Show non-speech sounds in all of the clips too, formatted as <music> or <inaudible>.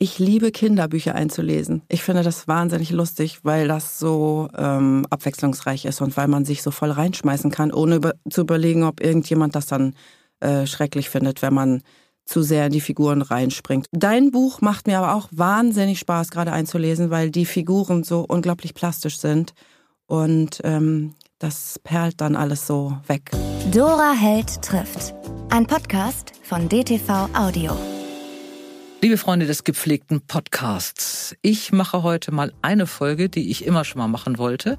Ich liebe Kinderbücher einzulesen. Ich finde das wahnsinnig lustig, weil das so ähm, abwechslungsreich ist und weil man sich so voll reinschmeißen kann, ohne über zu überlegen, ob irgendjemand das dann äh, schrecklich findet, wenn man zu sehr in die Figuren reinspringt. Dein Buch macht mir aber auch wahnsinnig Spaß, gerade einzulesen, weil die Figuren so unglaublich plastisch sind und ähm, das perlt dann alles so weg. Dora Held trifft. Ein Podcast von DTV Audio. Liebe Freunde des gepflegten Podcasts, ich mache heute mal eine Folge, die ich immer schon mal machen wollte,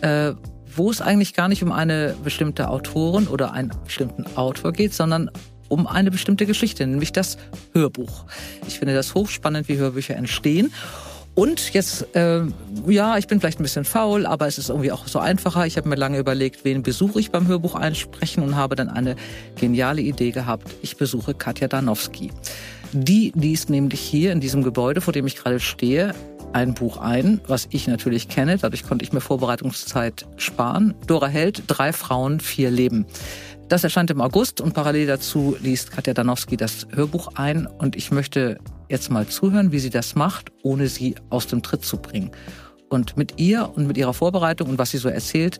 äh, wo es eigentlich gar nicht um eine bestimmte Autorin oder einen bestimmten Autor geht, sondern um eine bestimmte Geschichte, nämlich das Hörbuch. Ich finde das hochspannend, wie Hörbücher entstehen. Und jetzt, äh, ja, ich bin vielleicht ein bisschen faul, aber es ist irgendwie auch so einfacher. Ich habe mir lange überlegt, wen besuche ich beim Hörbuch einsprechen und habe dann eine geniale Idee gehabt. Ich besuche Katja Danowski. Die liest nämlich hier in diesem Gebäude, vor dem ich gerade stehe, ein Buch ein, was ich natürlich kenne. Dadurch konnte ich mir Vorbereitungszeit sparen. Dora Held, Drei Frauen, vier Leben. Das erscheint im August und parallel dazu liest Katja Danowski das Hörbuch ein und ich möchte jetzt mal zuhören, wie sie das macht, ohne sie aus dem Tritt zu bringen. Und mit ihr und mit ihrer Vorbereitung und was sie so erzählt,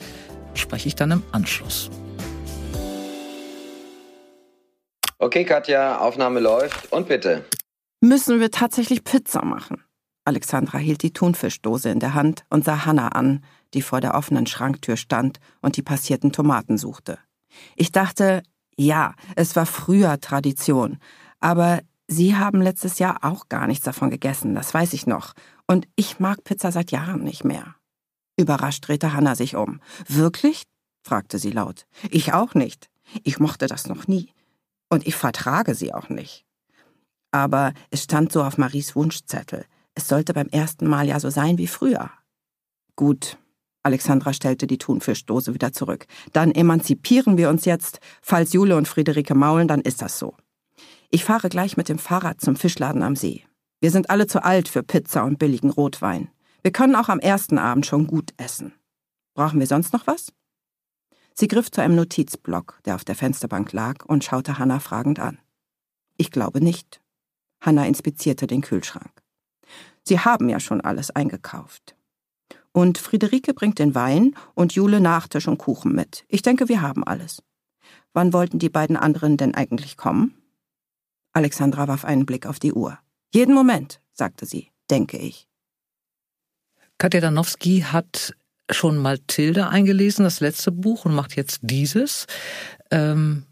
spreche ich dann im Anschluss. Okay, Katja, Aufnahme läuft und bitte. Müssen wir tatsächlich Pizza machen? Alexandra hielt die Thunfischdose in der Hand und sah Hanna an, die vor der offenen Schranktür stand und die passierten Tomaten suchte. Ich dachte, ja, es war früher Tradition, aber Sie haben letztes Jahr auch gar nichts davon gegessen, das weiß ich noch, und ich mag Pizza seit Jahren nicht mehr. Überrascht drehte Hanna sich um. Wirklich? fragte sie laut. Ich auch nicht. Ich mochte das noch nie. Und ich vertrage sie auch nicht. Aber es stand so auf Maries Wunschzettel. Es sollte beim ersten Mal ja so sein wie früher. Gut. Alexandra stellte die Thunfischdose wieder zurück. Dann emanzipieren wir uns jetzt. Falls Jule und Friederike maulen, dann ist das so. Ich fahre gleich mit dem Fahrrad zum Fischladen am See. Wir sind alle zu alt für Pizza und billigen Rotwein. Wir können auch am ersten Abend schon gut essen. Brauchen wir sonst noch was? Sie griff zu einem Notizblock, der auf der Fensterbank lag, und schaute Hanna fragend an. Ich glaube nicht. Hanna inspizierte den Kühlschrank. Sie haben ja schon alles eingekauft. Und Friederike bringt den Wein und Jule Nachtisch und Kuchen mit. Ich denke, wir haben alles. Wann wollten die beiden anderen denn eigentlich kommen? Alexandra warf einen Blick auf die Uhr. Jeden Moment, sagte sie, denke ich. Katja Danowski hat schon Mathilde eingelesen, das letzte Buch, und macht jetzt dieses. Ähm,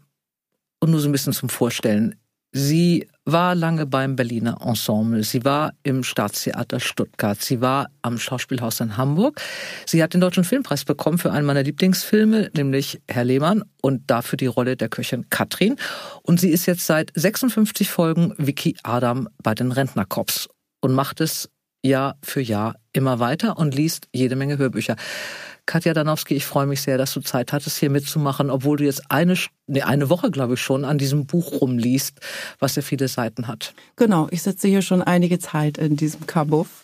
und nur so ein bisschen zum Vorstellen. Sie war lange beim Berliner Ensemble. Sie war im Staatstheater Stuttgart. Sie war am Schauspielhaus in Hamburg. Sie hat den Deutschen Filmpreis bekommen für einen meiner Lieblingsfilme, nämlich Herr Lehmann und dafür die Rolle der Köchin Katrin. Und sie ist jetzt seit 56 Folgen Vicky Adam bei den Rentnercops und macht es Jahr für Jahr immer weiter und liest jede Menge Hörbücher. Katja Danowski, ich freue mich sehr, dass du Zeit hattest, hier mitzumachen, obwohl du jetzt eine, nee, eine Woche, glaube ich, schon an diesem Buch rumliest, was ja viele Seiten hat. Genau, ich sitze hier schon einige Zeit in diesem Kabuff.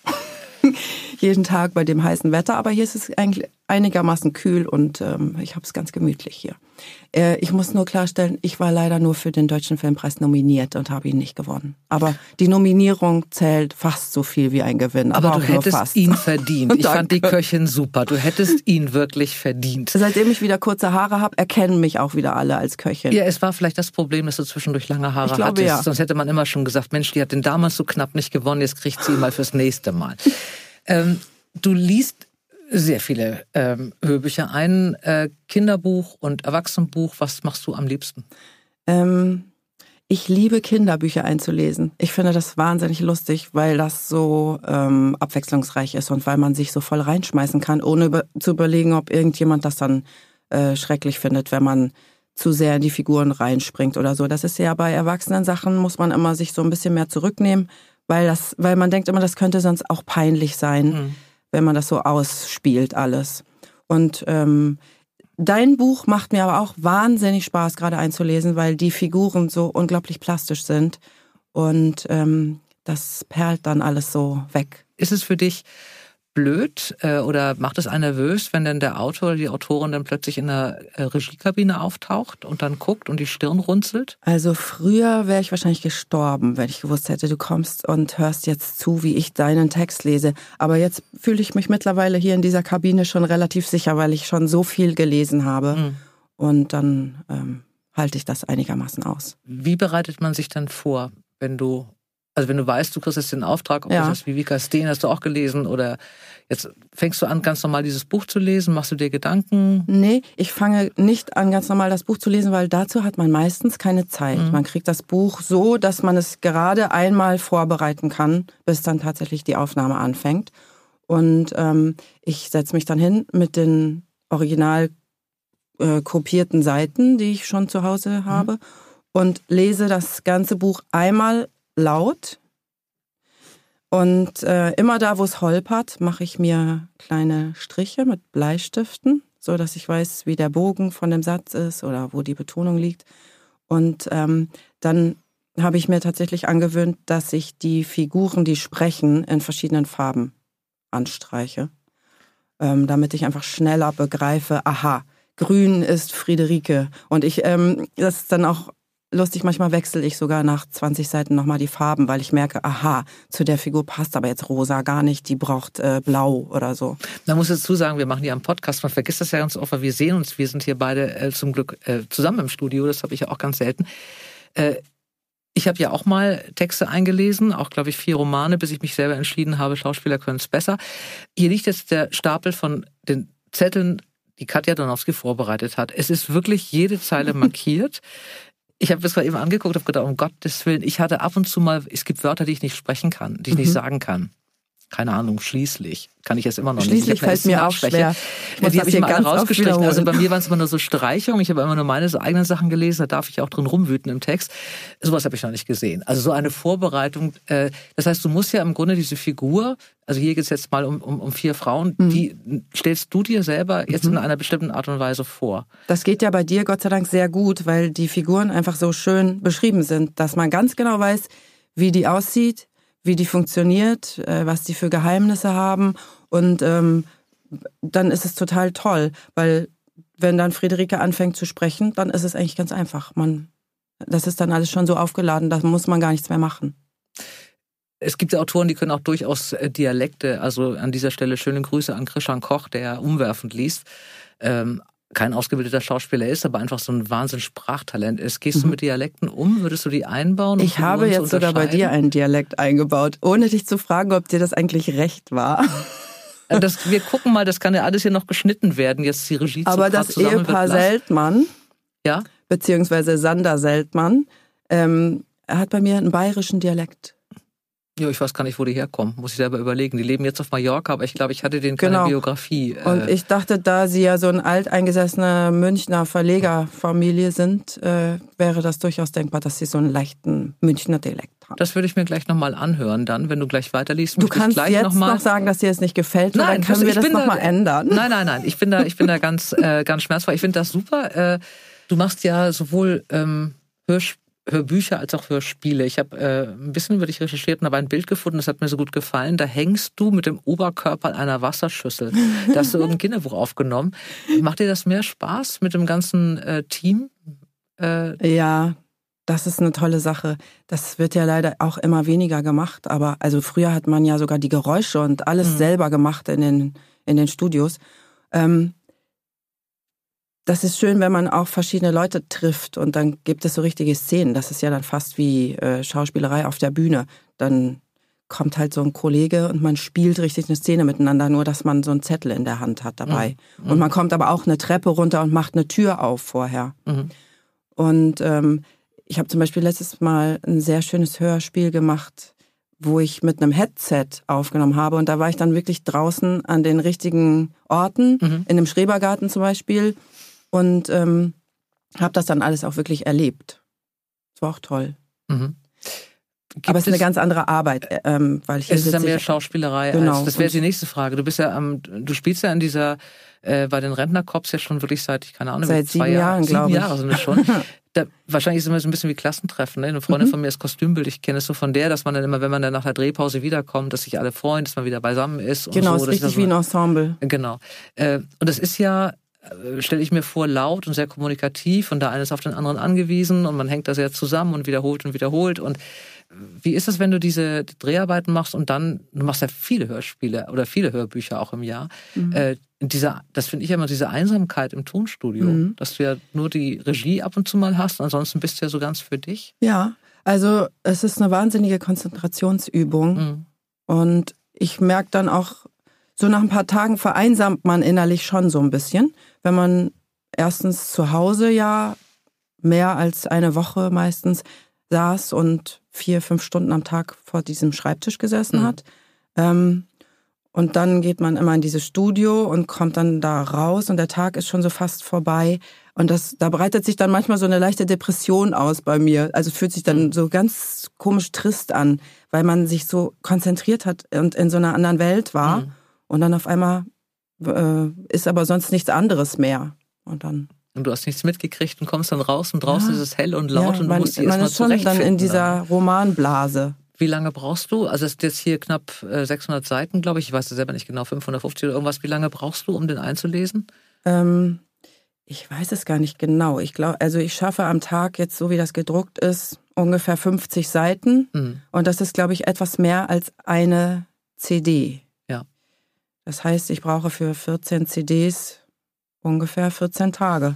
<laughs> Jeden Tag bei dem heißen Wetter, aber hier ist es eigentlich einigermaßen kühl und ähm, ich habe es ganz gemütlich hier. Äh, ich muss nur klarstellen, ich war leider nur für den Deutschen Filmpreis nominiert und habe ihn nicht gewonnen. Aber die Nominierung zählt fast so viel wie ein Gewinn. Aber, aber du hättest ihn verdient. <laughs> Ich fand die Köchin super. Du hättest ihn wirklich verdient. Seitdem ich wieder kurze Haare habe, erkennen mich auch wieder alle als Köchin. Ja, es war vielleicht das Problem, dass du zwischendurch lange Haare ich glaube, hattest. Ja. Sonst hätte man immer schon gesagt, Mensch, die hat den damals so knapp nicht gewonnen, jetzt kriegt sie ihn mal fürs nächste Mal. <laughs> ähm, du liest sehr viele ähm, Hörbücher. Ein äh, Kinderbuch und Erwachsenenbuch. Was machst du am liebsten? Ähm, ich liebe Kinderbücher einzulesen. Ich finde das wahnsinnig lustig, weil das so ähm, abwechslungsreich ist und weil man sich so voll reinschmeißen kann, ohne über zu überlegen, ob irgendjemand das dann äh, schrecklich findet, wenn man zu sehr in die Figuren reinspringt oder so. Das ist ja bei erwachsenen Sachen, muss man immer sich so ein bisschen mehr zurücknehmen, weil das, weil man denkt immer, das könnte sonst auch peinlich sein. Mhm wenn man das so ausspielt alles. Und ähm, dein Buch macht mir aber auch wahnsinnig Spaß, gerade einzulesen, weil die Figuren so unglaublich plastisch sind. Und ähm, das perlt dann alles so weg. Ist es für dich blöd äh, oder macht es einen nervös, wenn dann der Autor oder die Autorin dann plötzlich in der äh, Regiekabine auftaucht und dann guckt und die Stirn runzelt? Also früher wäre ich wahrscheinlich gestorben, wenn ich gewusst hätte, du kommst und hörst jetzt zu, wie ich deinen Text lese. Aber jetzt fühle ich mich mittlerweile hier in dieser Kabine schon relativ sicher, weil ich schon so viel gelesen habe. Mhm. Und dann ähm, halte ich das einigermaßen aus. Wie bereitet man sich dann vor, wenn du also wenn du weißt, du kriegst jetzt den Auftrag, ob ja. das wie Vika Steen hast du auch gelesen oder jetzt fängst du an, ganz normal dieses Buch zu lesen, machst du dir Gedanken? Nee, ich fange nicht an, ganz normal das Buch zu lesen, weil dazu hat man meistens keine Zeit. Mhm. Man kriegt das Buch so, dass man es gerade einmal vorbereiten kann, bis dann tatsächlich die Aufnahme anfängt. Und ähm, ich setze mich dann hin mit den original äh, kopierten Seiten, die ich schon zu Hause habe. Mhm. Und lese das ganze Buch einmal laut. Und äh, immer da, wo es holpert, mache ich mir kleine Striche mit Bleistiften, so dass ich weiß, wie der Bogen von dem Satz ist oder wo die Betonung liegt. Und ähm, dann habe ich mir tatsächlich angewöhnt, dass ich die Figuren, die sprechen, in verschiedenen Farben anstreiche, ähm, damit ich einfach schneller begreife, aha, grün ist Friederike. Und ich, ähm, das ist dann auch lustig, manchmal wechsle ich sogar nach 20 Seiten nochmal die Farben, weil ich merke, aha, zu der Figur passt aber jetzt rosa gar nicht, die braucht äh, blau oder so. Da muss dazu sagen, wir machen hier am Podcast, man vergisst das ja ganz oft, weil wir sehen uns, wir sind hier beide äh, zum Glück äh, zusammen im Studio, das habe ich ja auch ganz selten. Äh, ich habe ja auch mal Texte eingelesen, auch glaube ich vier Romane, bis ich mich selber entschieden habe, Schauspieler können es besser. Hier liegt jetzt der Stapel von den Zetteln, die Katja Donowski vorbereitet hat. Es ist wirklich jede Zeile <laughs> markiert ich habe das gerade eben angeguckt habe gedacht, um Gottes Willen, ich hatte ab und zu mal, es gibt Wörter, die ich nicht sprechen kann, die ich mhm. nicht sagen kann. Keine Ahnung, schließlich kann ich es immer noch schließlich nicht. Schließlich fällt mir auch schwer. Ich die habe ich mal rausgestrichen. Also bei mir waren es immer nur so Streichungen. Ich habe immer nur meine eigenen Sachen gelesen. Da darf ich auch drin rumwüten im Text. Sowas habe ich noch nicht gesehen. Also so eine Vorbereitung. Äh, das heißt, du musst ja im Grunde diese Figur, also hier geht es jetzt mal um, um, um vier Frauen, mhm. die stellst du dir selber jetzt mhm. in einer bestimmten Art und Weise vor. Das geht ja bei dir Gott sei Dank sehr gut, weil die Figuren einfach so schön beschrieben sind, dass man ganz genau weiß, wie die aussieht, wie die funktioniert, äh, was die für Geheimnisse haben. Und ähm, dann ist es total toll, weil wenn dann Friederike anfängt zu sprechen, dann ist es eigentlich ganz einfach. Man, das ist dann alles schon so aufgeladen, da muss man gar nichts mehr machen. Es gibt Autoren, die können auch durchaus äh, Dialekte. Also an dieser Stelle schöne Grüße an Christian Koch, der umwerfend liest. Ähm, kein ausgebildeter Schauspieler ist, aber einfach so ein Wahnsinn Sprachtalent ist. Gehst mhm. du mit Dialekten um? Würdest du die einbauen? Ich habe jetzt sogar bei dir einen Dialekt eingebaut, ohne dich zu fragen, ob dir das eigentlich recht war. <laughs> Äh, das, wir gucken mal, das kann ja alles hier noch geschnitten werden. Jetzt die Regie Aber das Ehepaar Seltmann, ja? beziehungsweise Sander Seltmann, ähm, er hat bei mir einen bayerischen Dialekt. Ja, ich weiß gar nicht, wo die herkommen. Muss ich selber überlegen. Die leben jetzt auf Mallorca, aber ich glaube, ich hatte denen keine genau. Biografie. Äh Und ich dachte, da sie ja so ein alteingesessene Münchner Verlegerfamilie sind, äh, wäre das durchaus denkbar, dass sie so einen leichten Münchner Dialekt haben. Das würde ich mir gleich nochmal anhören, dann, wenn du gleich weiterliest. Du kannst jetzt noch, mal... noch sagen, dass dir es nicht gefällt, nein, dann können wir das nochmal ändern. Nein, nein, nein. Ich bin da, ich bin da ganz, äh, ganz schmerzfrei. Ich finde das super. Äh, du machst ja sowohl ähm, Hörspiele Hörbücher als auch Hörspiele. Ich habe äh, ein bisschen über dich recherchiert und habe ein Bild gefunden, das hat mir so gut gefallen. Da hängst du mit dem Oberkörper in einer Wasserschüssel. Da hast du irgendein Kinderbuch aufgenommen. Macht dir das mehr Spaß mit dem ganzen äh, Team? Äh, ja, das ist eine tolle Sache. Das wird ja leider auch immer weniger gemacht. Aber also früher hat man ja sogar die Geräusche und alles mhm. selber gemacht in den, in den Studios. Ähm, das ist schön, wenn man auch verschiedene Leute trifft und dann gibt es so richtige Szenen. Das ist ja dann fast wie äh, Schauspielerei auf der Bühne. Dann kommt halt so ein Kollege und man spielt richtig eine Szene miteinander, nur dass man so einen Zettel in der Hand hat dabei. Mhm. Und man kommt aber auch eine Treppe runter und macht eine Tür auf vorher. Mhm. Und ähm, ich habe zum Beispiel letztes Mal ein sehr schönes Hörspiel gemacht, wo ich mit einem Headset aufgenommen habe. Und da war ich dann wirklich draußen an den richtigen Orten, mhm. in einem Schrebergarten zum Beispiel und ähm, habe das dann alles auch wirklich erlebt. Es war auch toll. Mhm. Aber es ist eine ganz andere Arbeit, äh, ähm, weil hier es ist ja mehr Schauspielerei. Genau. Als, das wäre die nächste Frage. Du bist ja, ähm, du spielst ja in dieser äh, bei den Rentnerkorps ja schon wirklich seit, keine Ahnung, seit sieben Jahren, Jahren glaube ich. Jahre sind es schon. <laughs> Da, wahrscheinlich ist es immer so ein bisschen wie Klassentreffen. Ne? Eine Freundin Mhm. von mir ist Kostümbild. Ich kenne es so von der, dass man dann immer, wenn man dann nach der Drehpause wiederkommt, dass sich alle freuen, dass man wieder beisammen ist. Und Genau, so, ist richtig das wie ein Ensemble. Genau. Äh, Und das ist ja, stelle ich mir vor, laut und sehr kommunikativ und der eine ist auf den anderen angewiesen und man hängt da sehr zusammen und wiederholt und wiederholt. Und wie ist es, wenn du diese Dreharbeiten machst und dann, du machst ja viele Hörspiele oder viele Hörbücher auch im Jahr, äh, dieser, das finde ich ja immer diese Einsamkeit im Tonstudio, Mhm. dass du ja nur die Regie ab und zu mal hast, ansonsten bist du ja so ganz für dich. Ja, also es ist eine wahnsinnige Konzentrationsübung. Mhm. Und ich merke dann auch, so nach ein paar Tagen vereinsamt man innerlich schon so ein bisschen, wenn man erstens zu Hause ja mehr als eine Woche meistens saß und vier, fünf Stunden am Tag vor diesem Schreibtisch gesessen Mhm. hat. Ähm, und dann geht man immer in dieses Studio und kommt dann da raus und der Tag ist schon so fast vorbei. Und das, da breitet sich dann manchmal so eine leichte Depression aus bei mir. Also fühlt sich dann so ganz komisch trist an, weil man sich so konzentriert hat und in so einer anderen Welt war. Mhm. Und dann auf einmal äh, ist aber sonst nichts anderes mehr. Und dann Und du hast nichts mitgekriegt und kommst dann raus und draußen Ja. ist es hell und laut ja, und du man, musst dich man erstmal ist schon dann zurechtfinden. in dieser Romanblase. Wie lange brauchst du? Also es ist jetzt hier knapp äh, 600 Seiten, glaube ich. Ich weiß es selber nicht genau, 550 oder irgendwas. Wie lange brauchst du, um den einzulesen? Ähm, ich weiß es gar nicht genau. Ich glaube, also ich schaffe am Tag jetzt, so wie das gedruckt ist, ungefähr 50 Seiten. Hm. Und das ist, glaube ich, etwas mehr als eine CD. Das heißt, ich brauche für 14 CDs ungefähr 14 Tage.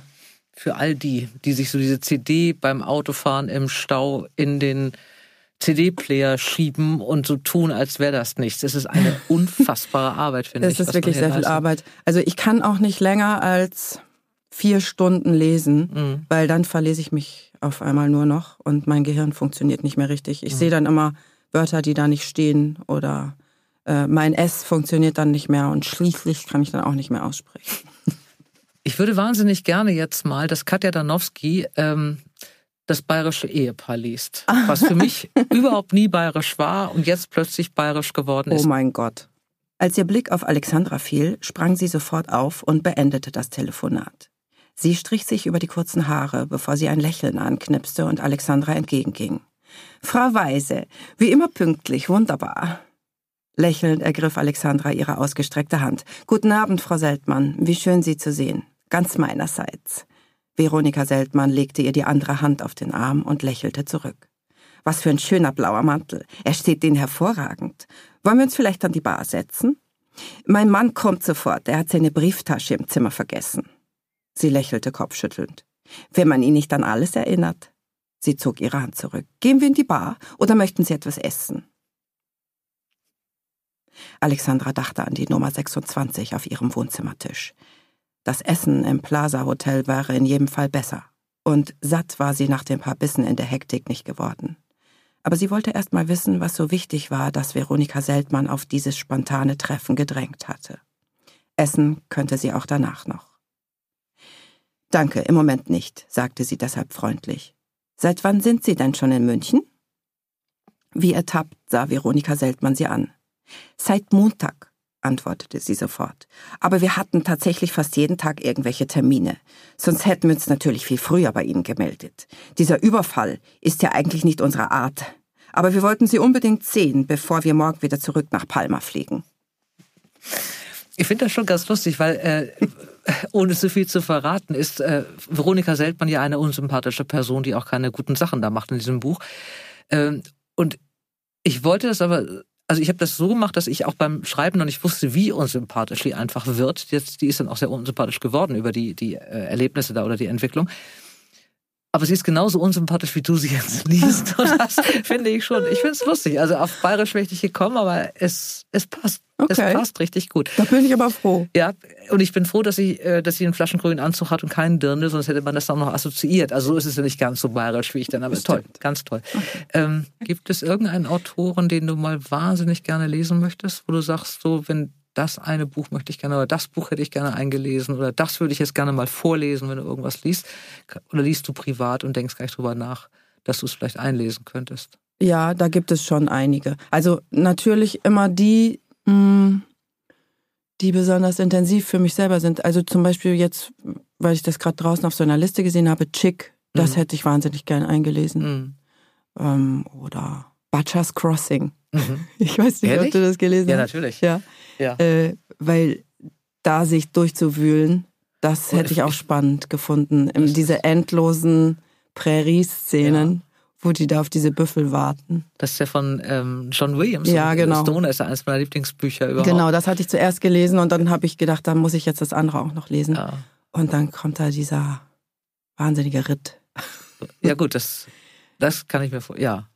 Für all die, die sich so diese CD beim Autofahren im Stau in den CD-Player schieben und so tun, als wäre das nichts. Es ist eine <laughs> unfassbare Arbeit, finde ich. Es ist wirklich sehr viel. Arbeit. Also ich kann auch nicht länger als vier Stunden lesen, Mhm. weil dann verlese ich mich auf einmal nur noch und mein Gehirn funktioniert nicht mehr richtig. Mhm. Ich sehe dann immer Wörter, die da nicht stehen oder äh, mein S funktioniert dann nicht mehr und schließlich kann ich dann auch nicht mehr aussprechen. <laughs> Ich würde wahnsinnig gerne jetzt mal, dass Katja Danowski ähm, das bayerische Ehepaar liest. Was für mich <laughs> überhaupt nie bayerisch war und jetzt plötzlich bayerisch geworden Oh ist. mein Gott. Als ihr Blick auf Alexandra fiel, sprang sie sofort auf und beendete das Telefonat. Sie strich sich über die kurzen Haare, bevor sie ein Lächeln anknipste und Alexandra entgegenging. Frau Weise, wie immer pünktlich, wunderbar. Lächelnd ergriff Alexandra ihre ausgestreckte Hand. Guten Abend, Frau Seltmann. Wie schön, Sie zu sehen. Ganz meinerseits. Veronika Seltmann legte ihr die andere Hand auf den Arm und lächelte zurück. Was für ein schöner blauer Mantel. Er steht Ihnen hervorragend. Wollen wir uns vielleicht an die Bar setzen? Mein Mann kommt sofort. Er hat seine Brieftasche im Zimmer vergessen. Sie lächelte kopfschüttelnd. Wenn man ihn nicht an alles erinnert. Sie zog ihre Hand zurück. Gehen wir in die Bar oder möchten Sie etwas essen? Alexandra dachte an die Nummer 26 auf ihrem Wohnzimmertisch. Das Essen im Plaza Hotel wäre in jedem Fall besser. Und satt war sie nach den paar Bissen in der Hektik nicht geworden. Aber sie wollte erst mal wissen, was so wichtig war, dass Veronika Seltmann auf dieses spontane Treffen gedrängt hatte. Essen könnte sie auch danach noch. Danke, im Moment nicht, sagte sie deshalb freundlich. Seit wann sind Sie denn schon in München? Wie ertappt sah Veronika Seltmann sie an. Seit Montag, antwortete sie sofort. Aber wir hatten tatsächlich fast jeden Tag irgendwelche Termine. Sonst hätten wir uns natürlich viel früher bei Ihnen gemeldet. Dieser Überfall ist ja eigentlich nicht unsere Art. Aber wir wollten Sie unbedingt sehen, bevor wir morgen wieder zurück nach Palma fliegen. Ich finde das schon ganz lustig, weil äh, <laughs> ohne so viel zu verraten, ist äh, Veronika Seltmann ja eine unsympathische Person, die auch keine guten Sachen da macht in diesem Buch. Ähm, und ich wollte das aber, also ich habe das so gemacht, dass ich auch beim Schreiben noch nicht wusste, wie unsympathisch die einfach wird. Jetzt, die ist dann auch sehr unsympathisch geworden über die, die äh, Erlebnisse da oder die Entwicklung. Aber sie ist genauso unsympathisch, wie du sie jetzt <laughs> liest. Und das finde ich schon, ich finde es lustig. Also auf Bayerisch wäre ich nicht gekommen, aber es, es passt. Okay. passt richtig gut. Da bin ich aber froh. Ja, und ich bin froh, dass sie, äh, dass sie einen flaschengrünen Anzug hat und keinen Dirndl, sonst hätte man das dann noch assoziiert. Also so ist es ja nicht ganz so bayerisch, wie ich dann, aber toll, ganz toll. Ähm, gibt es irgendeinen Autoren, den du mal wahnsinnig gerne lesen möchtest, wo du sagst, so, wenn das eine Buch möchte ich gerne, oder das Buch hätte ich gerne eingelesen, oder das würde ich jetzt gerne mal vorlesen, wenn du irgendwas liest? Oder liest du privat und denkst gar nicht drüber nach, dass du es vielleicht einlesen könntest? Ja, da gibt es schon einige. Also natürlich immer die, die besonders intensiv für mich selber sind. Also zum Beispiel jetzt, weil ich das gerade draußen auf so einer Liste gesehen habe, Chick Das Mhm. hätte ich wahnsinnig gern eingelesen. Mhm. Ähm, oder Butcher's Crossing. Mhm. <laughs> Ich weiß nicht, Ehrlich? ob du das gelesen Ja, hast. natürlich. Ja. Ja. Äh, weil da sich durchzuwühlen, das hätte ich auch spannend gefunden. Ähm, diese endlosen Prärie-Szenen, wo die da auf diese Büffel warten. Das ist ja von ähm, John Williams. Ja, genau. Stoner ist ja eines meiner Lieblingsbücher überhaupt. Genau, das hatte ich zuerst gelesen und dann habe ich gedacht, dann muss ich jetzt das andere auch noch lesen. Ja. Und dann kommt da dieser wahnsinnige Ritt. <laughs> ja, gut, das, das kann ich mir vor. Ja.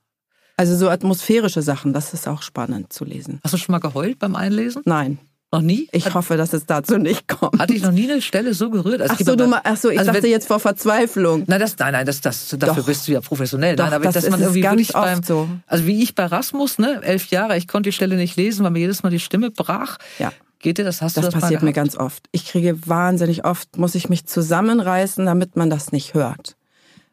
Also so atmosphärische Sachen, das ist auch spannend zu lesen. Hast du schon mal geheult beim Einlesen? Nein, Noch nie? ich Hat, hoffe, dass es dazu nicht kommt. hatte ich noch nie eine Stelle so gerührt? Also Ach so, du, ma- ach so, ich also dachte wenn- jetzt vor Verzweiflung. Nein, das, nein, nein, das, das, dafür Doch. bist du ja professionell. Doch, nein, aber das dass ist man irgendwie wirklich beim, so. also wie ich bei Rasmus, ne, elf Jahre, ich konnte die Stelle nicht lesen, weil mir jedes Mal die Stimme brach. Ja. Geht dir das? Hast Das du das passiert mal mir ganz oft. Ich kriege wahnsinnig oft, muss ich mich zusammenreißen, damit man das nicht hört.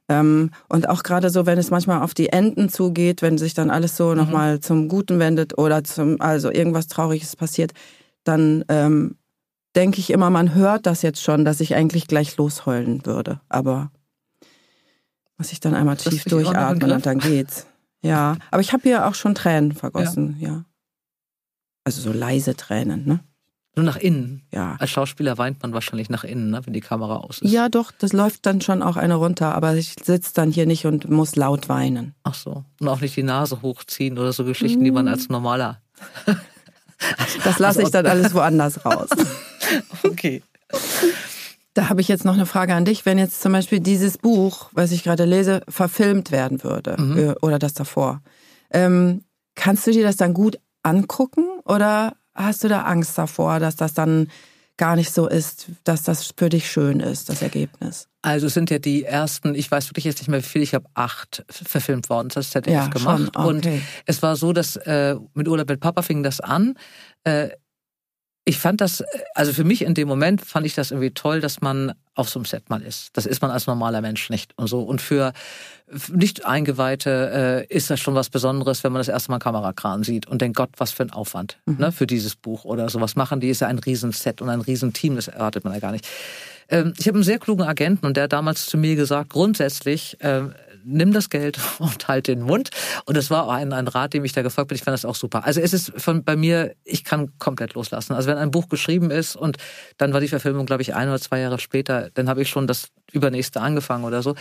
Ähm, und auch gerade so, wenn es manchmal auf die Enden zugeht, wenn sich dann alles Mhm. so nochmal zum Guten wendet oder zum, also irgendwas Trauriges passiert, dann ähm, denke ich immer, man hört das jetzt schon, dass ich eigentlich gleich losheulen würde. Aber muss ich dann einmal Das tief durchatmen und dann geht's. Ja, aber ich habe hier auch schon Tränen vergossen, ja. Also so leise Tränen, ne? Nur nach innen. Ja. Als Schauspieler weint man wahrscheinlich nach innen, ne, wenn die Kamera aus ist. Ja, doch, das läuft dann schon auch eine runter, aber ich sitze dann hier nicht und muss laut weinen. Ach so. Und auch nicht die Nase hochziehen oder so Geschichten, die man als normaler. <laughs> <laughs> Das lasse ich dann alles woanders raus. <laughs> Okay. Da habe ich jetzt noch eine Frage an dich. Wenn jetzt zum Beispiel dieses Buch, was ich gerade lese, verfilmt werden würde Mhm. äh, oder das davor, ähm, kannst du dir das dann gut angucken oder hast du da Angst davor, dass das dann gar nicht so ist, dass das für dich schön ist, das Ergebnis? Also sind ja die ersten, ich weiß wirklich jetzt nicht mehr wie viel, ich habe acht verfilmt worden, das ZDF Ja, gemacht. schon, okay. Und es war so, dass äh, mit Urlaub mit Papa fing das an. Äh, ich fand das, äh, also für mich in dem Moment fand ich das irgendwie toll, dass man auf so einem Set mal ist. Das ist man als normaler Mensch nicht und so. Und für nicht Eingeweihte äh, ist das schon was Besonderes, wenn man das erste Mal Kamerakran sieht und denkt, Gott, was für ein Aufwand ne, für dieses Buch oder sowas machen. Die ist ja ein Riesenset und ein Riesenteam, das erwartet man ja gar nicht. Ähm, ich habe einen sehr klugen Agenten und der hat damals zu mir gesagt, grundsätzlich, ähm, nimm das Geld <laughs> und halt den Mund. Und das war auch ein, ein Rat, dem ich da gefolgt bin. Ich fand das auch super. Also es ist von bei mir, ich kann komplett loslassen. Also wenn ein Buch geschrieben ist und dann war die Verfilmung, glaube ich, ein oder zwei Jahre später, dann habe ich schon das übernächste angefangen oder so.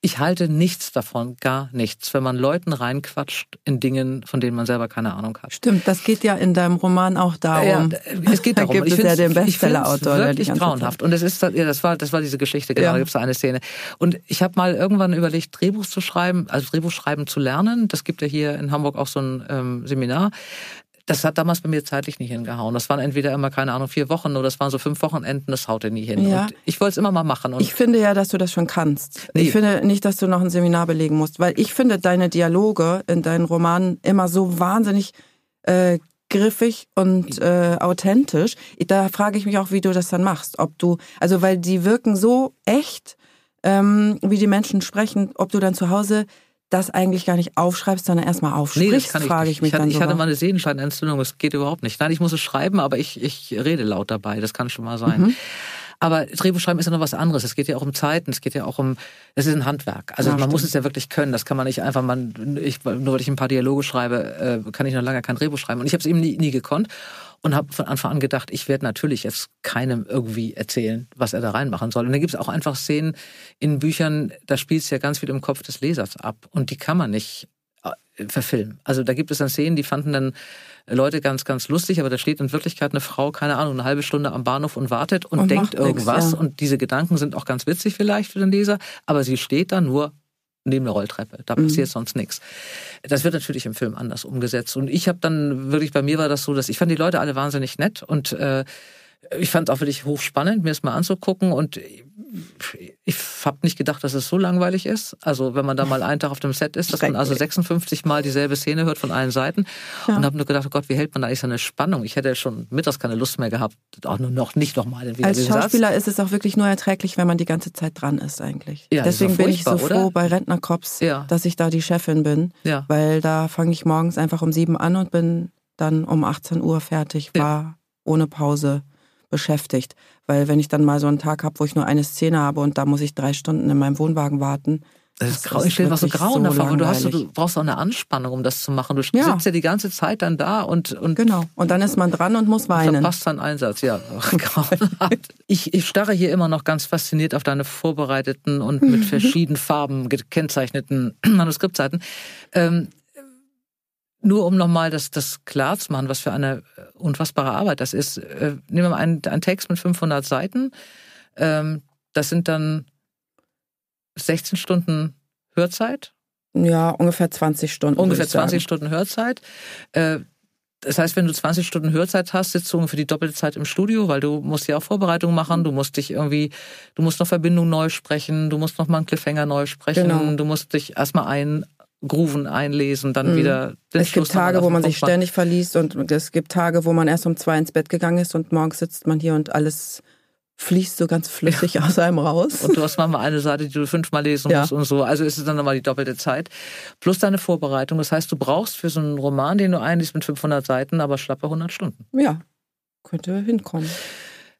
Ich halte nichts davon, gar nichts, wenn man Leuten reinquatscht in Dingen, von denen man selber keine Ahnung hat. Stimmt, das geht ja in deinem Roman auch darum. Ja, es geht Da darum. gibt ich es ja den Bestseller-Autor, wirklich grauenhaft. Und es ist, ja, das war, das war diese Geschichte. Genau, Ja. da gibt es da eine Szene. Und ich habe mal irgendwann überlegt, Drehbuch zu schreiben, also Drehbuch schreiben zu lernen. Das gibt ja hier in Hamburg auch so ein ähm, Seminar. Das hat damals bei mir zeitlich nicht hingehauen. Das waren entweder immer, keine Ahnung, vier Wochen oder das waren so fünf Wochenenden, das haute nie hin. Ja. Und ich wollte es immer mal machen. Und Ich finde ja, dass du das schon kannst. Nee. Ich finde nicht, dass du noch ein Seminar belegen musst, weil ich finde deine Dialoge in deinen Romanen immer so wahnsinnig äh, griffig und äh, authentisch. Da frage ich mich auch, wie du das dann machst. Ob du, also weil die wirken so echt, ähm, wie die Menschen sprechen, ob du dann zu Hause das eigentlich gar nicht aufschreibst, sondern erstmal Nee, aufsprichst, das kann ich frage ich mich ich hatte, dann ich hatte mal eine Sehenscheidenentzündung, das geht überhaupt nicht. Nein, ich muss es schreiben, aber ich, ich rede laut dabei, das kann schon mal sein. Mhm. Aber Drehbuchschreiben ist ja noch was anderes. Es geht ja auch um Zeiten, es geht ja auch um, es ist ein Handwerk. Also Ja, man muss stimmt. es ja wirklich können. Das kann man nicht einfach, man, ich, nur weil ich ein paar Dialoge schreibe, äh, kann ich noch lange kein Drehbuch schreiben. Und ich habe es eben nie, nie gekonnt und habe von Anfang an gedacht, ich werde natürlich jetzt keinem irgendwie erzählen, was er da reinmachen soll. Und da gibt es auch einfach Szenen in Büchern, da spielt es ja ganz viel im Kopf des Lesers ab. Und die kann man nicht äh, verfilmen. Also da gibt es dann Szenen, die fanden dann Leute ganz, ganz lustig, aber da steht in Wirklichkeit eine Frau, keine Ahnung, eine halbe Stunde am Bahnhof und wartet und, Und denkt macht nix, irgendwas. ja. Und diese Gedanken sind auch ganz witzig vielleicht für den Leser, aber sie steht da nur neben der Rolltreppe. Da Mhm. passiert sonst nichts. Das wird natürlich im Film anders umgesetzt. Und ich habe dann wirklich, bei mir war das so, dass ich fand die Leute alle wahnsinnig nett und äh, ich fand es auch wirklich hochspannend, mir es mal anzugucken. Und ich habe nicht gedacht, dass es so langweilig ist. Also wenn man da mal einen Tag auf dem Set ist, dass man also 56 Mal dieselbe Szene hört von allen Seiten. Und habe nur gedacht, oh Gott, wie hält man da eigentlich so eine Spannung? Ich hätte schon mittags keine Lust mehr gehabt. Auch nur noch nicht nochmal Als diesen Satz. Schauspieler ist es auch wirklich nur erträglich, wenn man die ganze Zeit dran ist eigentlich. Ja, Deswegen bin ich so furchtbar, froh oder? bei Rentnercops, Ja. dass ich da die Chefin bin, Ja. weil da fange ich morgens einfach um sieben an und bin dann um 18 Uhr fertig, Ja. war ohne Pause beschäftigt. Weil wenn ich dann mal so einen Tag habe, wo ich nur eine Szene habe und da muss ich drei Stunden in meinem Wohnwagen warten, das ist grau. Ich stelle mir so grauenhaft so vor, du, hast, du brauchst auch eine Anspannung, um das zu machen. Du ja. sitzt ja die ganze Zeit dann da und, und. Genau. Und dann ist man dran und muss weinen. Verpasst dann Einsatz, ja. <laughs> ich, ich starre hier immer noch ganz fasziniert auf deine vorbereiteten und mit <laughs> verschiedenen Farben gekennzeichneten <clears throat> Manuskriptseiten. Ähm, nur um nochmal das, das klar zu machen, was für eine unfassbare Arbeit das ist. Äh, nehmen wir mal einen, einen Text mit 500 Seiten. Ähm, das sind dann 16 Stunden Hörzeit? Ja, ungefähr 20 Stunden. Ungefähr 20 Stunden Hörzeit. Äh, das heißt, wenn du 20 Stunden Hörzeit hast, sitzt du ungefähr die doppelte Zeit im Studio, weil du musst ja auch Vorbereitung machen, du musst dich irgendwie, du musst noch Verbindung neu sprechen, du musst noch mal einen Cliffhanger neu sprechen, genau. du musst dich erstmal eingrooven, einlesen, dann mhm. wieder Es Schluss gibt Tage, wo man sich ständig verliest und es gibt Tage, wo man erst um zwei ins Bett gegangen ist und morgens sitzt man hier und alles fließt so ganz flüssig ja. aus einem raus. Und du hast manchmal eine Seite, die du fünfmal lesen ja. musst und so. Also ist es dann nochmal die doppelte Zeit. Plus deine Vorbereitung. Das heißt, du brauchst für so einen Roman, den du einliest mit 500 Seiten, aber schlappe 100 Stunden. Ja, könnte hinkommen.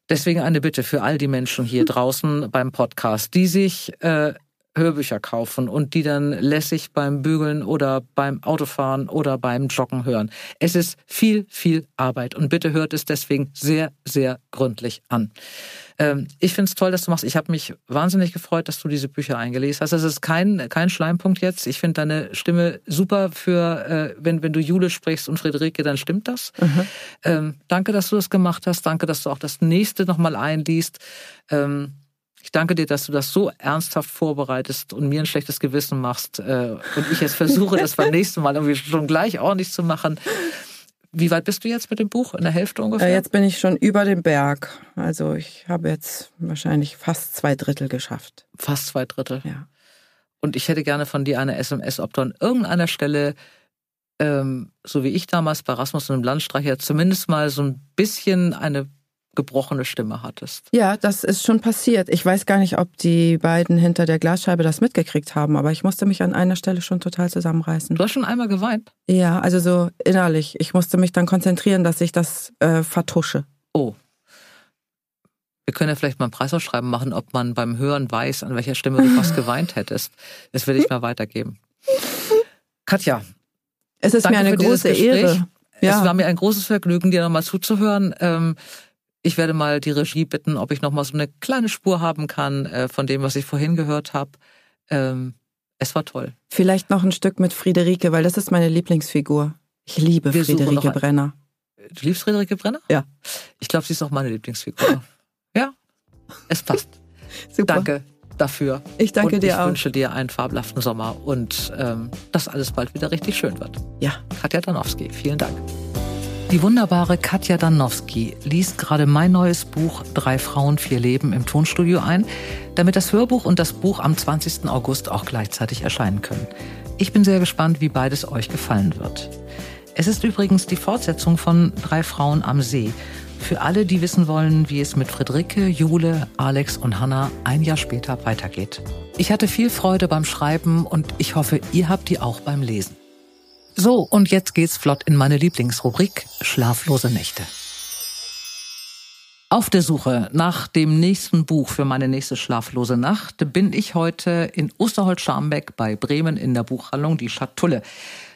Deswegen eine Bitte für all die Menschen hier draußen beim Podcast, die sich äh, Hörbücher kaufen und die dann lässig beim Bügeln oder beim Autofahren oder beim Joggen hören. Es ist viel, viel Arbeit und bitte hört es deswegen sehr, sehr gründlich an. Ähm, ich finde es toll, dass du machst. Ich habe mich wahnsinnig gefreut, dass du diese Bücher eingelesen hast. Das ist kein, kein Schleimpunkt jetzt. Ich finde deine Stimme super für, äh, wenn, wenn du Jule sprichst und Friederike, dann stimmt das. Mhm. Ähm, danke, dass du das gemacht hast. Danke, dass du auch das nächste nochmal einliest. Ähm, ich danke dir, dass du das so ernsthaft vorbereitest und mir ein schlechtes Gewissen machst äh, und ich jetzt versuche, das beim nächsten Mal irgendwie schon gleich ordentlich zu machen. Wie weit bist du jetzt mit dem Buch? In der Hälfte ungefähr? Äh, jetzt bin ich schon über dem Berg. Also ich habe jetzt wahrscheinlich fast zwei Drittel geschafft. Fast zwei Drittel? Ja. Und ich hätte gerne von dir eine SMS, ob du an irgendeiner Stelle, ähm, so wie ich damals bei Rasmus und dem Landstreicher, zumindest mal so ein bisschen eine gebrochene Stimme hattest. Ja, das ist schon passiert. Ich weiß gar nicht, ob die beiden hinter der Glasscheibe das mitgekriegt haben, aber ich musste mich an einer Stelle schon total zusammenreißen. Du hast schon einmal geweint? Ja, also so innerlich. Ich musste mich dann konzentrieren, dass ich das äh, vertusche. Oh. Wir können ja vielleicht mal ein Preisausschreiben machen, ob man beim Hören weiß, an welcher Stimme du fast <laughs> geweint hättest. Das will ich mal weitergeben. Katja. Es ist mir eine große Ehre. Ja. Es war mir ein großes Vergnügen, dir nochmal zuzuhören. Ähm, ich werde mal die Regie bitten, ob ich noch mal so eine kleine Spur haben kann äh, von dem, was ich vorhin gehört habe. Ähm, es war toll. Vielleicht noch ein Stück mit Friederike, weil das ist meine Lieblingsfigur. Ich liebe Wir Friederike Brenner. Du liebst Friederike Brenner? Ja. Ich glaube, sie ist auch meine Lieblingsfigur. <laughs> ja, es passt. Super. Danke dafür. Ich danke und dir auch. Ich wünsche dir einen fabelhaften Sommer und ähm, dass alles bald wieder richtig schön wird. Ja. Katja Danowski, vielen Dank. Die wunderbare Katja Danowski liest gerade mein neues Buch Drei Frauen, vier Leben im Tonstudio ein, damit das Hörbuch und das Buch am 20. August auch gleichzeitig erscheinen können. Ich bin sehr gespannt, wie beides euch gefallen wird. Es ist übrigens die Fortsetzung von Drei Frauen am See. Für alle, die wissen wollen, wie es mit Friederike, Jule, Alex und Hannah ein Jahr später weitergeht. Ich hatte viel Freude beim Schreiben und ich hoffe, ihr habt die auch beim Lesen. So, und jetzt geht's flott in meine Lieblingsrubrik Schlaflose Nächte. Auf der Suche nach dem nächsten Buch für meine nächste schlaflose Nacht bin ich heute in Osterholz-Scharmbeck bei Bremen in der Buchhandlung Die Schatulle.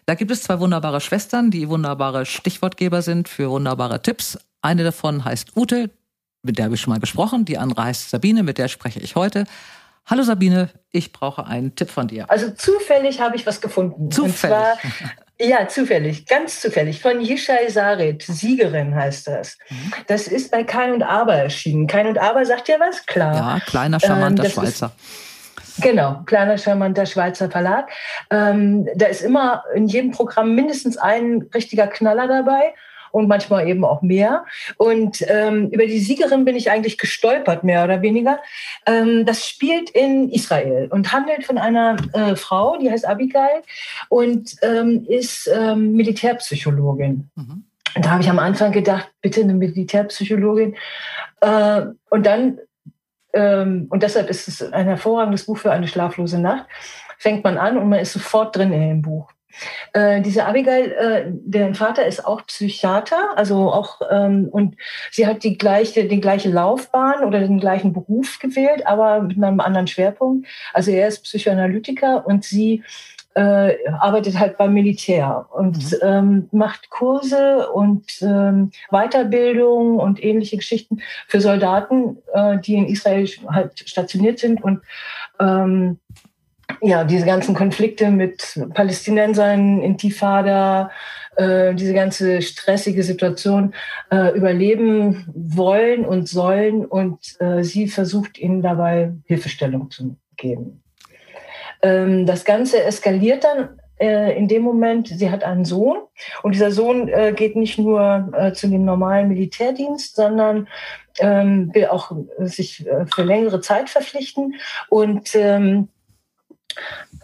Da gibt es zwei wunderbare Schwestern, die wunderbare Stichwortgeber sind für wunderbare Tipps. Eine davon heißt Ute, mit der habe ich schon mal gesprochen. Die andere heißt Sabine, mit der spreche ich heute. Hallo Sabine, ich brauche einen Tipp von dir. Also zufällig habe ich was gefunden. Zufällig. Und zwar <laughs> Ja, zufällig, ganz zufällig. Von Yishai Sarit, Siegerin heißt das. Mhm. Das ist bei Kein und Aber erschienen. Kein und Aber sagt ja was? Klar. Ja, kleiner, charmanter ähm, Schweizer. Ist, genau, kleiner, charmanter Schweizer Verlag. Ähm, da ist immer in jedem Programm mindestens ein richtiger Knaller dabei und manchmal eben auch mehr. Und ähm, über die Siegerin bin ich eigentlich gestolpert, mehr oder weniger. Ähm, das spielt in Israel und handelt von einer äh, Frau, die heißt Abigail und ähm, ist ähm, Militärpsychologin. Mhm. Und da habe ich am Anfang gedacht, bitte eine Militärpsychologin. Äh, und dann, ähm, und deshalb ist es ein hervorragendes Buch für eine schlaflose Nacht, fängt man an und man ist sofort drin in dem Buch. Äh, diese Abigail, äh, deren Vater ist auch Psychiater, also auch ähm, und sie hat die gleiche, die gleiche Laufbahn oder den gleichen Beruf gewählt, aber mit einem anderen Schwerpunkt. Also er ist Psychoanalytiker und sie äh, arbeitet halt beim Militär und mhm. ähm, macht Kurse und ähm, Weiterbildung und ähnliche Geschichten für Soldaten, äh, die in Israel halt stationiert sind und ähm, ja, diese ganzen Konflikte mit Palästinensern, Intifada, äh, diese ganze stressige Situation äh, überleben wollen und sollen und äh, sie versucht ihnen dabei Hilfestellung zu geben. Ähm, das Ganze eskaliert dann äh, in dem Moment, sie hat einen Sohn und dieser Sohn äh, geht nicht nur äh, zu dem normalen Militärdienst, sondern ähm, will auch sich für längere Zeit verpflichten und ähm,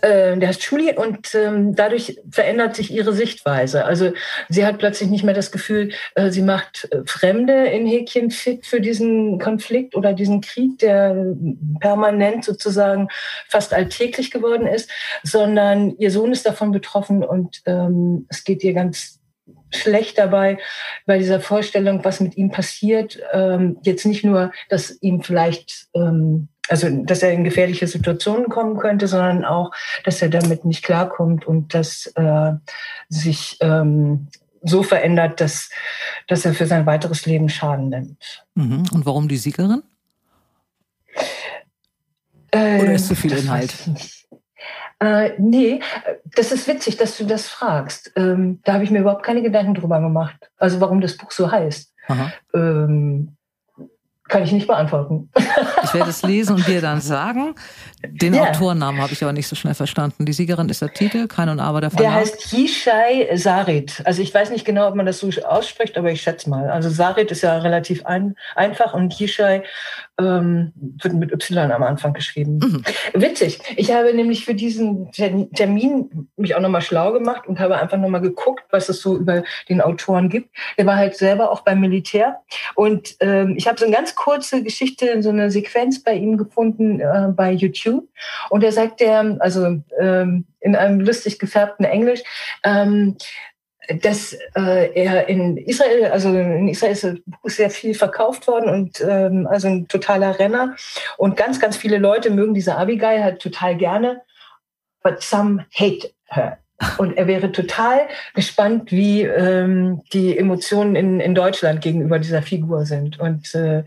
äh, der heißt Julie und ähm, dadurch verändert sich ihre Sichtweise. Also sie hat plötzlich nicht mehr das Gefühl, äh, sie macht äh, Fremde in Häkchen fit für diesen Konflikt oder diesen Krieg, der permanent sozusagen fast alltäglich geworden ist, sondern ihr Sohn ist davon betroffen und ähm, es geht ihr ganz schlecht dabei bei dieser Vorstellung, was mit ihm passiert. Ähm, jetzt nicht nur, dass ihm vielleicht ähm, also dass er in gefährliche Situationen kommen könnte, sondern auch, dass er damit nicht klarkommt und dass äh, sich ähm, so verändert, dass, dass er für sein weiteres Leben Schaden nimmt. Mhm. Und warum die Siegerin? Äh, Oder ist zu viel Inhalt? Äh, nee, das ist witzig, dass du das fragst. Ähm, da habe ich mir überhaupt keine Gedanken drüber gemacht. Also warum das Buch so heißt. Ähm, kann ich nicht beantworten. <laughs> Ich werde es lesen und dir dann sagen. Den ja. Autorennamen habe ich aber nicht so schnell verstanden. Die Siegerin ist der Titel, Kein und Aber der Verlag. Der heißt Yishai Sarit. Also ich weiß nicht genau, ob man das so ausspricht, aber ich schätze mal. Also Sarit ist ja relativ ein, einfach und Yishai ähm, wird mit Y am Anfang geschrieben. Mhm. Witzig. Ich habe nämlich für diesen Termin mich auch nochmal schlau gemacht und habe einfach nochmal geguckt, was es so über den Autoren gibt. Der war halt selber auch beim Militär. Und ähm, ich habe so eine ganz kurze Geschichte, so eine Sequenz bei ihm gefunden äh, bei YouTube. Und er sagt der, also ähm, in einem lustig gefärbten Englisch, ähm, dass äh, er in Israel, also in Israel ist sehr viel verkauft worden und ähm, also ein totaler Renner. Und ganz, ganz viele Leute mögen diese Abigail halt total gerne, but some hate her. Und er wäre total gespannt, wie ähm, die Emotionen in, in Deutschland gegenüber dieser Figur sind. Und äh,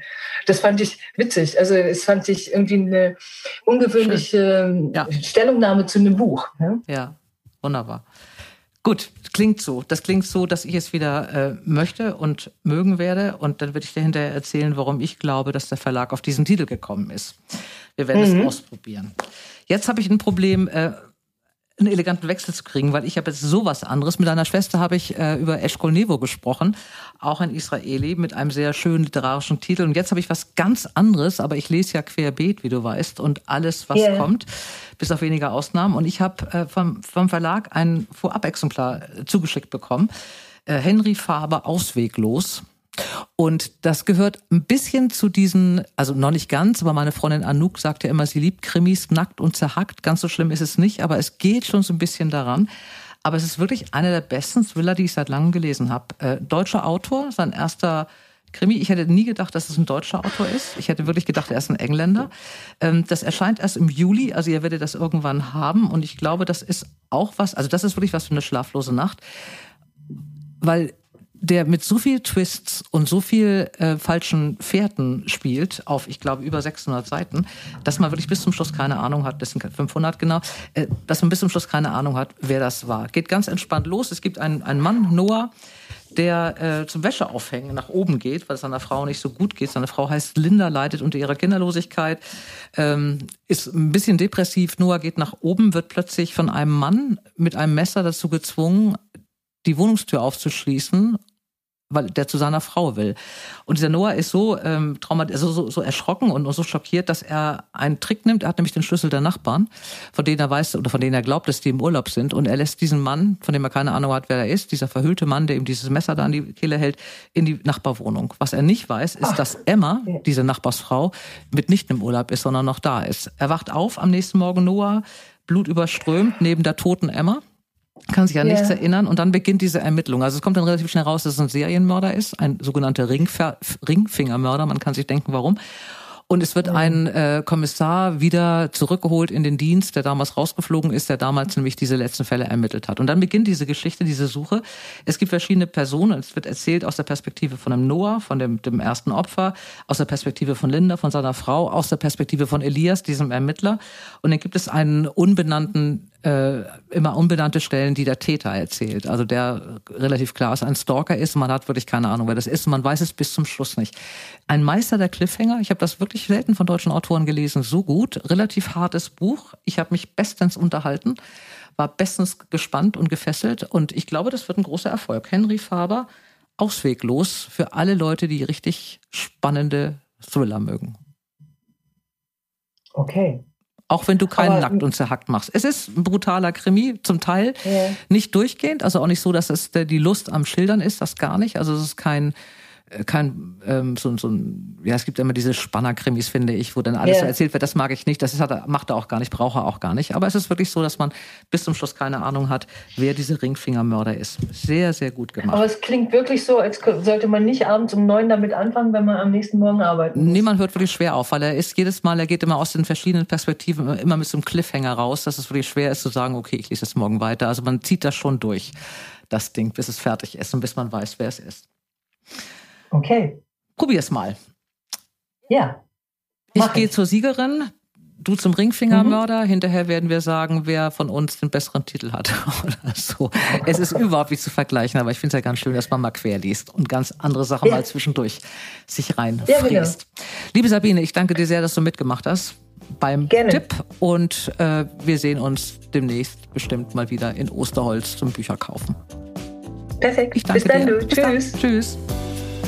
das fand ich witzig. Also es fand ich irgendwie eine ungewöhnliche ja. Stellungnahme zu einem Buch. Ne? Ja, wunderbar. Gut, klingt so. Das klingt so, dass ich es wieder äh, möchte und mögen werde. Und dann würde ich dir hinterher erzählen, warum ich glaube, dass der Verlag auf diesen Titel gekommen ist. Wir werden mhm. es ausprobieren. Jetzt habe ich ein Problem. Äh, einen eleganten Wechsel zu kriegen, weil ich habe jetzt sowas anderes. Mit einer Schwester habe ich äh, über Eshkol Nevo gesprochen, auch ein Israeli mit einem sehr schönen literarischen Titel. Und jetzt habe ich was ganz anderes, aber ich lese ja querbeet, wie du weißt, und alles, was yeah. kommt, bis auf wenige Ausnahmen. Und ich habe äh, vom, vom Verlag ein Vorab-Exemplar äh, zugeschickt bekommen. Äh, Henry Faber Ausweglos und das gehört ein bisschen zu diesen, also noch nicht ganz, aber meine Freundin Anouk sagt ja immer, sie liebt Krimis nackt und zerhackt. Ganz so schlimm ist es nicht, aber es geht schon so ein bisschen daran. Aber es ist wirklich einer der besten Thriller, die ich seit langem gelesen habe. Äh, deutscher Autor, sein erster Krimi. Ich hätte nie gedacht, dass es ein deutscher Autor ist. Ich hätte wirklich gedacht, er ist ein Engländer. Ähm, das erscheint erst im Juli, also ihr werdet das irgendwann haben. Und ich glaube, das ist auch was, also das ist wirklich was für eine schlaflose Nacht. Weil der mit so viel Twists und so viel äh, falschen Fährten spielt, auf, ich glaube, über 600 Seiten, dass man wirklich bis zum Schluss keine Ahnung hat, das sind 500 genau, äh, dass man bis zum Schluss keine Ahnung hat, wer das war. Geht ganz entspannt los. Es gibt einen, einen Mann, Noah, der äh, zum Wäscheaufhängen nach oben geht, weil es seiner Frau nicht so gut geht. Seine Frau heißt Linda, leidet unter ihrer Kinderlosigkeit, ähm, ist ein bisschen depressiv. Noah geht nach oben, wird plötzlich von einem Mann mit einem Messer dazu gezwungen, die Wohnungstür aufzuschließen weil der zu seiner Frau will. Und dieser Noah ist so ähm, traumatisiert, also so, so erschrocken und so schockiert, dass er einen Trick nimmt. Er hat nämlich den Schlüssel der Nachbarn, von denen er weiß oder von denen er glaubt, dass die im Urlaub sind. Und er lässt diesen Mann, von dem er keine Ahnung hat, wer er ist, dieser verhüllte Mann, der ihm dieses Messer da an die Kehle hält, in die Nachbarwohnung. Was er nicht weiß, ist, dass Emma, diese Nachbarsfrau, mitnichten im Urlaub ist, sondern noch da ist. Er wacht auf am nächsten Morgen Noah, blutüberströmt, neben der toten Emma kann sich an yeah. nichts erinnern und dann beginnt diese Ermittlung. Also es kommt dann relativ schnell raus, dass es ein Serienmörder ist, ein sogenannter Ringfer Ringfingermörder. Man kann sich denken, warum. Und es wird ein äh, Kommissar wieder zurückgeholt in den Dienst, der damals rausgeflogen ist, der damals nämlich diese letzten Fälle ermittelt hat. Und dann beginnt diese Geschichte, diese Suche. Es gibt verschiedene Personen. Es wird erzählt aus der Perspektive von dem Noah, von dem, dem ersten Opfer, aus der Perspektive von Linda, von seiner Frau, aus der Perspektive von Elias, diesem Ermittler. Und dann gibt es einen unbenannten äh, immer unbenannte Stellen, die der Täter erzählt. Also der relativ klar ist, ein Stalker ist. Man hat wirklich keine Ahnung, wer das ist. Man weiß es bis zum Schluss nicht. Ein Meister der Cliffhanger. Ich habe das wirklich selten von deutschen Autoren gelesen. So gut. Relativ hartes Buch. Ich habe mich bestens unterhalten, war bestens gespannt und gefesselt. Und ich glaube, das wird ein großer Erfolg. Henry Faber, ausweglos für alle Leute, die richtig spannende Thriller mögen. Okay. Auch wenn du keinen Aber, nackt und zerhackt machst. Es ist ein brutaler Krimi, zum Teil ja. nicht durchgehend, also auch nicht so, dass es die Lust am Schildern ist, das gar nicht. Also es ist kein kein ähm, so, so ein, ja, es gibt immer diese Spanner-Krimis, finde ich, wo dann alles yeah. so erzählt wird, das mag ich nicht, das ist, hat, macht er auch gar nicht, braucht er auch gar nicht. Aber es ist wirklich so, dass man bis zum Schluss keine Ahnung hat, wer diese Ringfingermörder ist. Sehr, sehr gut gemacht. Aber es klingt wirklich so, als sollte man nicht abends um neun damit anfangen, wenn man am nächsten Morgen arbeitet. muss. Niemand hört wirklich schwer auf, weil er ist jedes Mal, er geht immer aus den verschiedenen Perspektiven immer mit so einem Cliffhanger raus, dass es wirklich schwer ist zu sagen, okay, ich lese es morgen weiter. Also man zieht das schon durch, das Ding, bis es fertig ist und bis man weiß, wer es ist. Okay. Probier's mal. Ja. Ich gehe zur Siegerin, du zum Ringfingermörder. Mhm. Hinterher werden wir sagen, wer von uns den besseren Titel hat <laughs> oder so. Es ist überhaupt nicht zu vergleichen, aber ich finde es ja ganz schön, dass man mal quer liest und ganz andere Sachen ja. mal zwischendurch sich reinfräst. Ja, genau. Liebe Sabine, ich danke dir sehr, dass du mitgemacht hast beim Gerne. Tipp und äh, wir sehen uns demnächst bestimmt mal wieder in Osterholz zum Bücherkaufen. Perfekt. Ich danke Bis dann, dir. du. Bis Tschüss. Dann. Tschüss.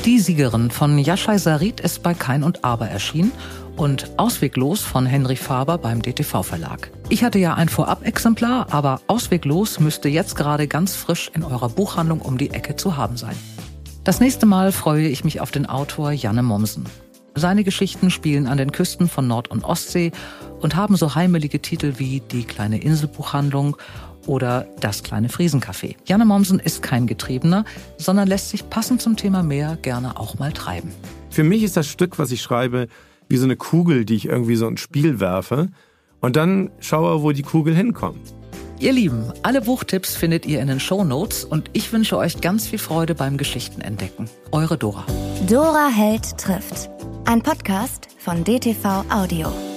Die Siegerin von Yashai Sarit ist bei Kein und Aber erschienen und Ausweglos von Henry Faber beim DTV Verlag. Ich hatte ja ein Vorab-Exemplar, aber Ausweglos müsste jetzt gerade ganz frisch in eurer Buchhandlung um die Ecke zu haben sein. Das nächste Mal freue ich mich auf den Autor Janne Mommsen. Seine Geschichten spielen an den Küsten von Nord- und Ostsee und haben so heimelige Titel wie Die kleine Inselbuchhandlung oder Das kleine Friesencafé. Janne Mommsen ist kein Getriebener, sondern lässt sich passend zum Thema Meer gerne auch mal treiben. Für mich ist das Stück, was ich schreibe, wie so eine Kugel, die ich irgendwie so ins Spiel werfe und dann schaue, wo die Kugel hinkommt. Ihr Lieben, alle Buchtipps findet ihr in den Show Notes und ich wünsche euch ganz viel Freude beim Geschichtenentdecken. Eure Dora. Dora Held trifft. Ein Podcast von DTV Audio.